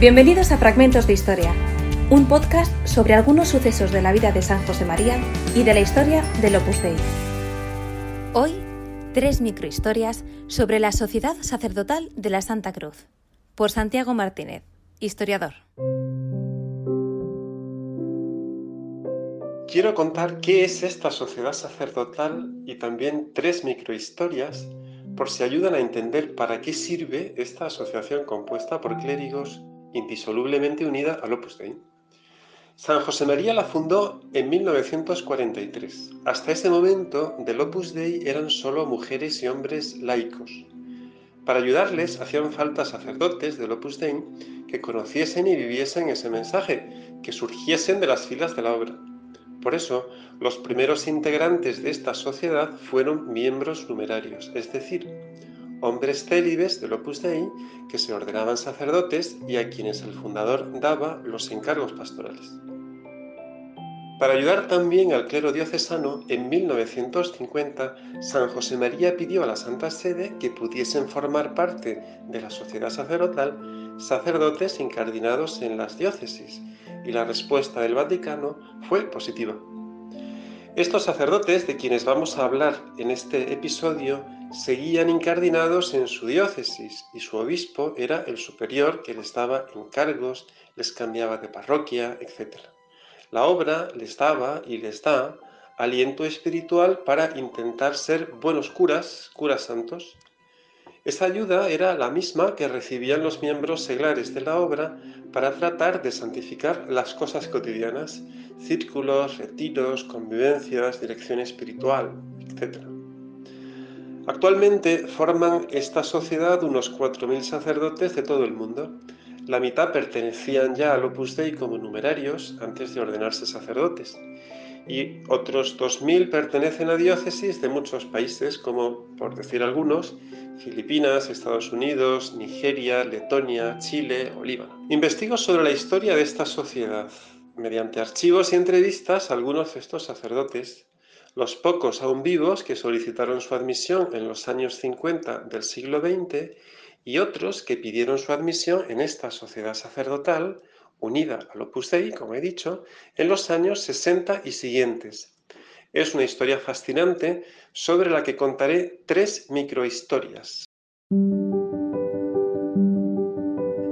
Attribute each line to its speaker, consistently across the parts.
Speaker 1: Bienvenidos a Fragmentos de Historia, un podcast sobre algunos sucesos de la vida de San José María y de la historia del Opus Dei. Hoy, tres microhistorias sobre la Sociedad Sacerdotal de la Santa Cruz, por Santiago Martínez, historiador.
Speaker 2: Quiero contar qué es esta sociedad sacerdotal y también tres microhistorias por si ayudan a entender para qué sirve esta asociación compuesta por clérigos indisolublemente unida al Opus Dei. San José María la fundó en 1943. Hasta ese momento, del Opus Dei eran solo mujeres y hombres laicos. Para ayudarles hacían falta sacerdotes del Opus Dei que conociesen y viviesen ese mensaje, que surgiesen de las filas de la obra. Por eso, los primeros integrantes de esta sociedad fueron miembros numerarios, es decir, hombres célibes del Opus Dei que se ordenaban sacerdotes y a quienes el fundador daba los encargos pastorales. Para ayudar también al clero diocesano, en 1950 San José María pidió a la Santa Sede que pudiesen formar parte de la sociedad sacerdotal sacerdotes incardinados en las diócesis, y la respuesta del Vaticano fue positiva. Estos sacerdotes de quienes vamos a hablar en este episodio seguían incardinados en su diócesis y su obispo era el superior que les daba encargos, les cambiaba de parroquia, etc. La obra les daba y les da aliento espiritual para intentar ser buenos curas, curas santos. Esa ayuda era la misma que recibían los miembros seglares de la obra para tratar de santificar las cosas cotidianas, círculos, retiros, convivencias, dirección espiritual, etc. Actualmente forman esta sociedad unos 4.000 sacerdotes de todo el mundo. La mitad pertenecían ya al Opus Dei como numerarios antes de ordenarse sacerdotes y otros 2.000 pertenecen a diócesis de muchos países como, por decir algunos, Filipinas, Estados Unidos, Nigeria, Letonia, Chile o Líbano. Investigo sobre la historia de esta sociedad. Mediante archivos y entrevistas, algunos de estos sacerdotes los pocos aún vivos que solicitaron su admisión en los años 50 del siglo XX y otros que pidieron su admisión en esta sociedad sacerdotal unida al Opus Dei, como he dicho, en los años 60 y siguientes. Es una historia fascinante sobre la que contaré tres microhistorias.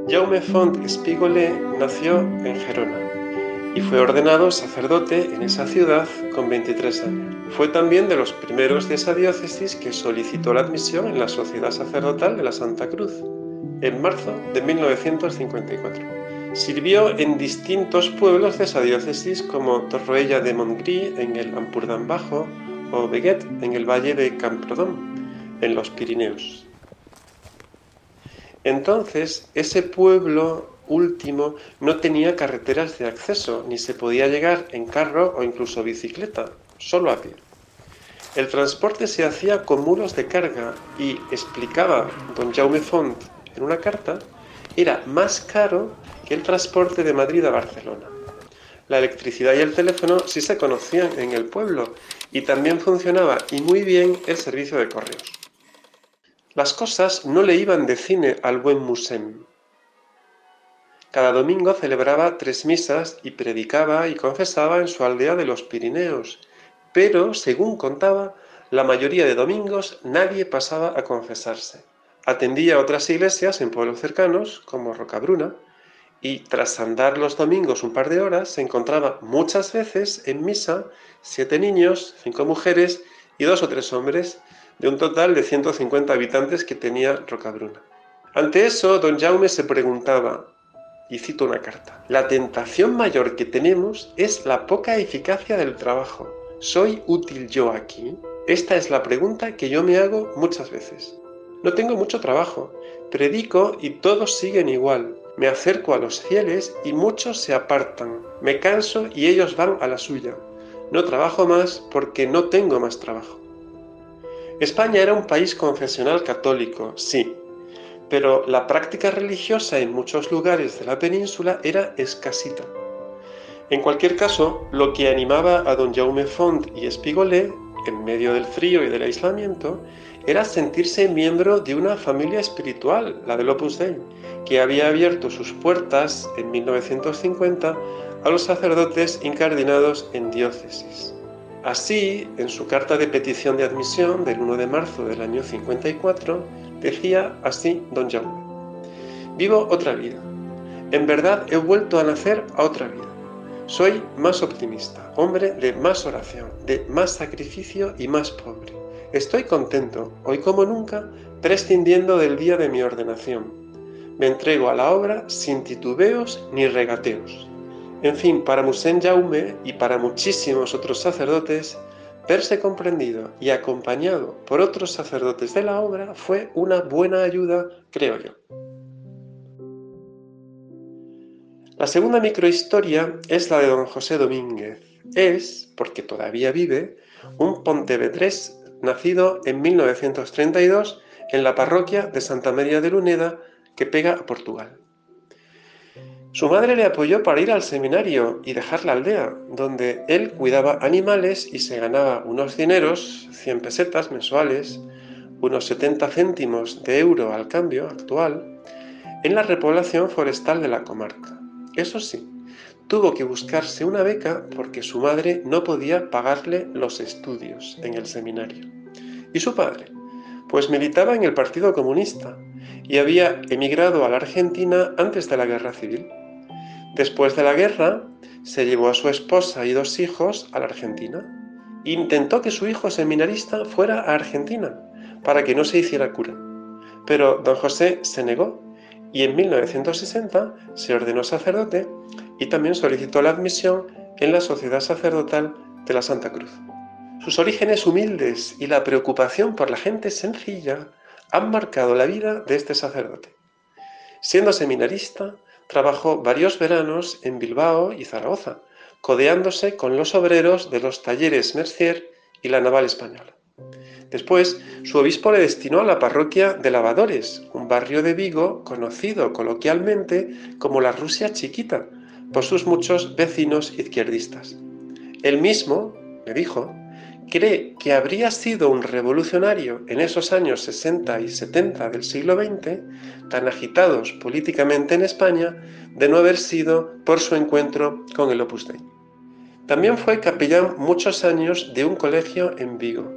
Speaker 2: Jaume Font Espigolé nació en Gerona y fue ordenado sacerdote en esa ciudad con 23 años. Fue también de los primeros de esa diócesis que solicitó la admisión en la Sociedad Sacerdotal de la Santa Cruz en marzo de 1954. Sirvió en distintos pueblos de esa diócesis como Torroella de Montgrí en el Ampurdán Bajo o Beguet en el valle de Camprodón en los Pirineos. Entonces, ese pueblo último no tenía carreteras de acceso, ni se podía llegar en carro o incluso bicicleta, solo a pie. El transporte se hacía con mulos de carga y, explicaba don Jaume Font en una carta, era más caro que el transporte de Madrid a Barcelona. La electricidad y el teléfono sí se conocían en el pueblo y también funcionaba y muy bien el servicio de correos. Las cosas no le iban de cine al buen Musem. Cada domingo celebraba tres misas y predicaba y confesaba en su aldea de los Pirineos, pero, según contaba, la mayoría de domingos nadie pasaba a confesarse. Atendía otras iglesias en pueblos cercanos, como Rocabruna, y tras andar los domingos un par de horas, se encontraba muchas veces en misa siete niños, cinco mujeres y dos o tres hombres, de un total de 150 habitantes que tenía Rocabruna. Ante eso, don Jaume se preguntaba, y cito una carta. La tentación mayor que tenemos es la poca eficacia del trabajo. ¿Soy útil yo aquí? Esta es la pregunta que yo me hago muchas veces. No tengo mucho trabajo, predico y todos siguen igual. Me acerco a los fieles y muchos se apartan. Me canso y ellos van a la suya. No trabajo más porque no tengo más trabajo. España era un país confesional católico, sí, pero la práctica religiosa en muchos lugares de la península era escasita. En cualquier caso, lo que animaba a don Jaume Font y Espigolé, en medio del frío y del aislamiento, era sentirse miembro de una familia espiritual, la del Opus Dei, que había abierto sus puertas en 1950 a los sacerdotes incardinados en diócesis. Así, en su carta de petición de admisión del 1 de marzo del año 54, decía así don Jaume, Vivo otra vida. En verdad he vuelto a nacer a otra vida. Soy más optimista, hombre de más oración, de más sacrificio y más pobre. Estoy contento, hoy como nunca, prescindiendo del día de mi ordenación. Me entrego a la obra sin titubeos ni regateos. En fin, para Musén Jaume y para muchísimos otros sacerdotes, verse comprendido y acompañado por otros sacerdotes de la obra fue una buena ayuda, creo yo. La segunda microhistoria es la de don José Domínguez. Es, porque todavía vive, un pontevedrés nacido en 1932 en la parroquia de Santa María de Luneda que pega a Portugal. Su madre le apoyó para ir al seminario y dejar la aldea, donde él cuidaba animales y se ganaba unos dineros, 100 pesetas mensuales, unos 70 céntimos de euro al cambio actual, en la repoblación forestal de la comarca. Eso sí, tuvo que buscarse una beca porque su madre no podía pagarle los estudios en el seminario. ¿Y su padre? Pues militaba en el Partido Comunista y había emigrado a la Argentina antes de la Guerra Civil. Después de la guerra, se llevó a su esposa y dos hijos a la Argentina. Intentó que su hijo seminarista fuera a Argentina para que no se hiciera cura. Pero don José se negó y en 1960 se ordenó sacerdote y también solicitó la admisión en la Sociedad Sacerdotal de la Santa Cruz. Sus orígenes humildes y la preocupación por la gente sencilla han marcado la vida de este sacerdote. Siendo seminarista, trabajó varios veranos en Bilbao y Zaragoza, codeándose con los obreros de los talleres Mercier y la Naval Española. Después, su obispo le destinó a la parroquia de Lavadores, un barrio de Vigo conocido coloquialmente como la Rusia chiquita, por sus muchos vecinos izquierdistas. Él mismo, me dijo, cree que habría sido un revolucionario en esos años 60 y 70 del siglo XX, tan agitados políticamente en España, de no haber sido por su encuentro con el Opus Dei. También fue capellán muchos años de un colegio en Vigo.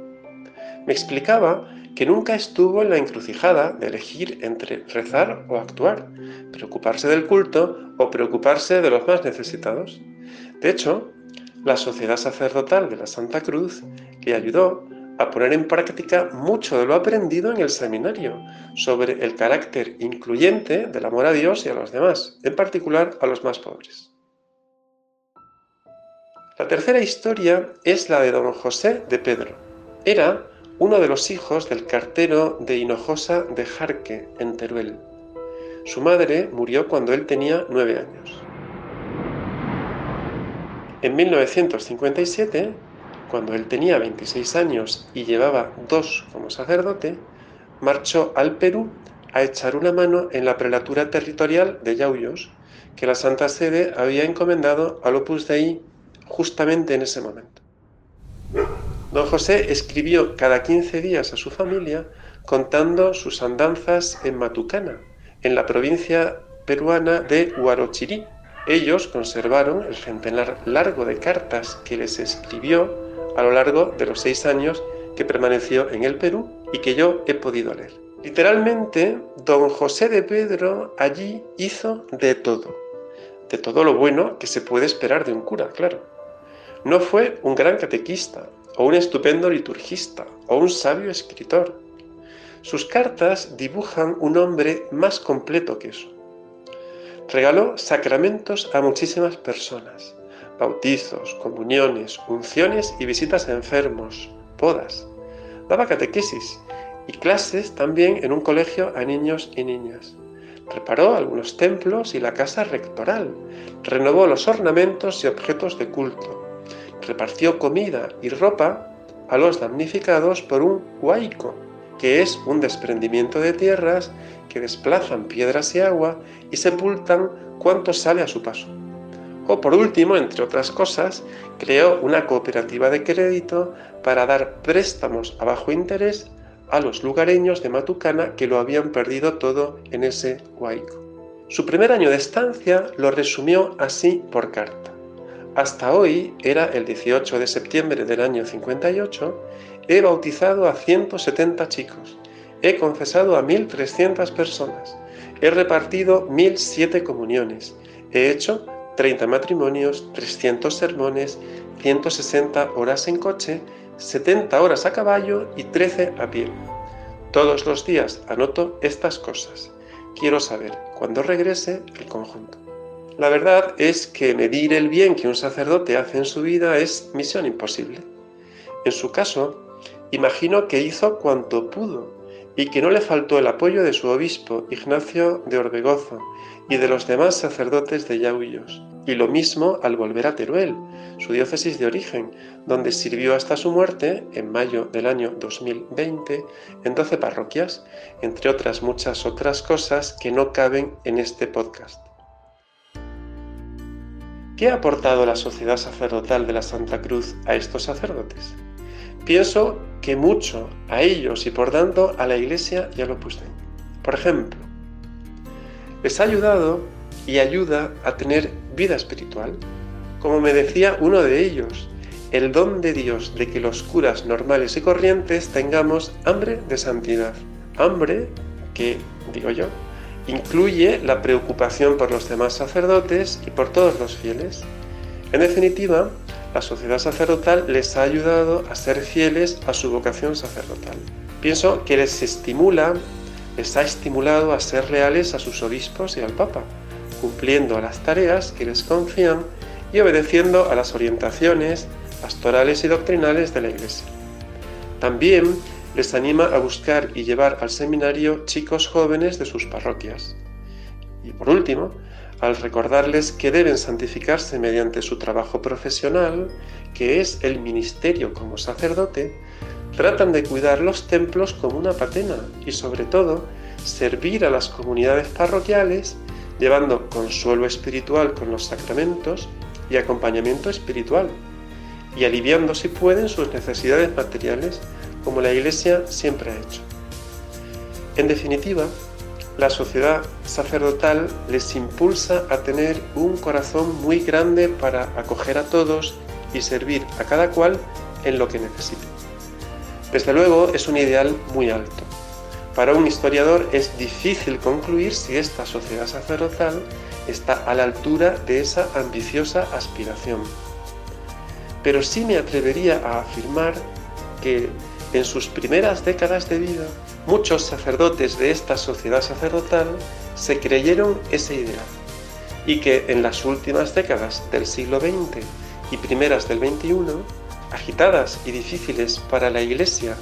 Speaker 2: Me explicaba que nunca estuvo en la encrucijada de elegir entre rezar o actuar, preocuparse del culto o preocuparse de los más necesitados. De hecho, la Sociedad Sacerdotal de la Santa Cruz le ayudó a poner en práctica mucho de lo aprendido en el seminario sobre el carácter incluyente del amor a Dios y a los demás, en particular a los más pobres. La tercera historia es la de don José de Pedro. Era uno de los hijos del cartero de Hinojosa de Jarque, en Teruel. Su madre murió cuando él tenía nueve años. En 1957, cuando él tenía 26 años y llevaba dos como sacerdote, marchó al Perú a echar una mano en la prelatura territorial de Yauyos, que la Santa Sede había encomendado al Opus Dei justamente en ese momento. Don José escribió cada 15 días a su familia contando sus andanzas en Matucana, en la provincia peruana de Huarochirí, ellos conservaron el centenar largo de cartas que les escribió a lo largo de los seis años que permaneció en el Perú y que yo he podido leer. Literalmente, don José de Pedro allí hizo de todo, de todo lo bueno que se puede esperar de un cura, claro. No fue un gran catequista, o un estupendo liturgista, o un sabio escritor. Sus cartas dibujan un hombre más completo que eso. Regaló sacramentos a muchísimas personas, bautizos, comuniones, unciones y visitas a enfermos, bodas. Daba catequesis y clases también en un colegio a niños y niñas. Reparó algunos templos y la casa rectoral, renovó los ornamentos y objetos de culto, repartió comida y ropa a los damnificados por un huaico, que es un desprendimiento de tierras que desplazan piedras y agua y sepultan cuanto sale a su paso. O por último, entre otras cosas, creó una cooperativa de crédito para dar préstamos a bajo interés a los lugareños de Matucana que lo habían perdido todo en ese huaico. Su primer año de estancia lo resumió así por carta. Hasta hoy, era el 18 de septiembre del año 58, he bautizado a 170 chicos, he confesado a 1.300 personas, he repartido 1.007 comuniones, he hecho 30 matrimonios, 300 sermones, 160 horas en coche, 70 horas a caballo y 13 a pie. Todos los días anoto estas cosas. Quiero saber cuándo regrese el conjunto. La verdad es que medir el bien que un sacerdote hace en su vida es misión imposible. En su caso, imagino que hizo cuanto pudo y que no le faltó el apoyo de su obispo Ignacio de Orbegozo y de los demás sacerdotes de Yauyos. Y lo mismo al volver a Teruel, su diócesis de origen, donde sirvió hasta su muerte, en mayo del año 2020, en 12 parroquias, entre otras muchas otras cosas que no caben en este podcast. ¿Qué ha aportado la sociedad sacerdotal de la Santa Cruz a estos sacerdotes? Pienso que mucho a ellos y por tanto a la Iglesia y al Opus. Por ejemplo, les ha ayudado y ayuda a tener vida espiritual. Como me decía uno de ellos, el don de Dios de que los curas normales y corrientes tengamos hambre de santidad. Hambre que, digo yo, incluye la preocupación por los demás sacerdotes y por todos los fieles. En definitiva, la sociedad sacerdotal les ha ayudado a ser fieles a su vocación sacerdotal. Pienso que les estimula, les ha estimulado a ser leales a sus obispos y al Papa, cumpliendo las tareas que les confían y obedeciendo a las orientaciones pastorales y doctrinales de la Iglesia. También les anima a buscar y llevar al seminario chicos jóvenes de sus parroquias. Y por último, al recordarles que deben santificarse mediante su trabajo profesional, que es el ministerio como sacerdote, tratan de cuidar los templos como una patena y sobre todo servir a las comunidades parroquiales llevando consuelo espiritual con los sacramentos y acompañamiento espiritual y aliviando si pueden sus necesidades materiales como la Iglesia siempre ha hecho. En definitiva, la sociedad sacerdotal les impulsa a tener un corazón muy grande para acoger a todos y servir a cada cual en lo que necesite. Desde luego es un ideal muy alto. Para un historiador es difícil concluir si esta sociedad sacerdotal está a la altura de esa ambiciosa aspiración. Pero sí me atrevería a afirmar que en sus primeras décadas de vida, muchos sacerdotes de esta sociedad sacerdotal se creyeron ese ideal y que en las últimas décadas del siglo XX y primeras del XXI, agitadas y difíciles para la Iglesia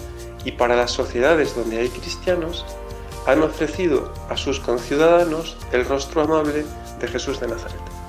Speaker 2: y para las sociedades donde hay cristianos, han ofrecido a sus conciudadanos el rostro amable de Jesús de Nazaret.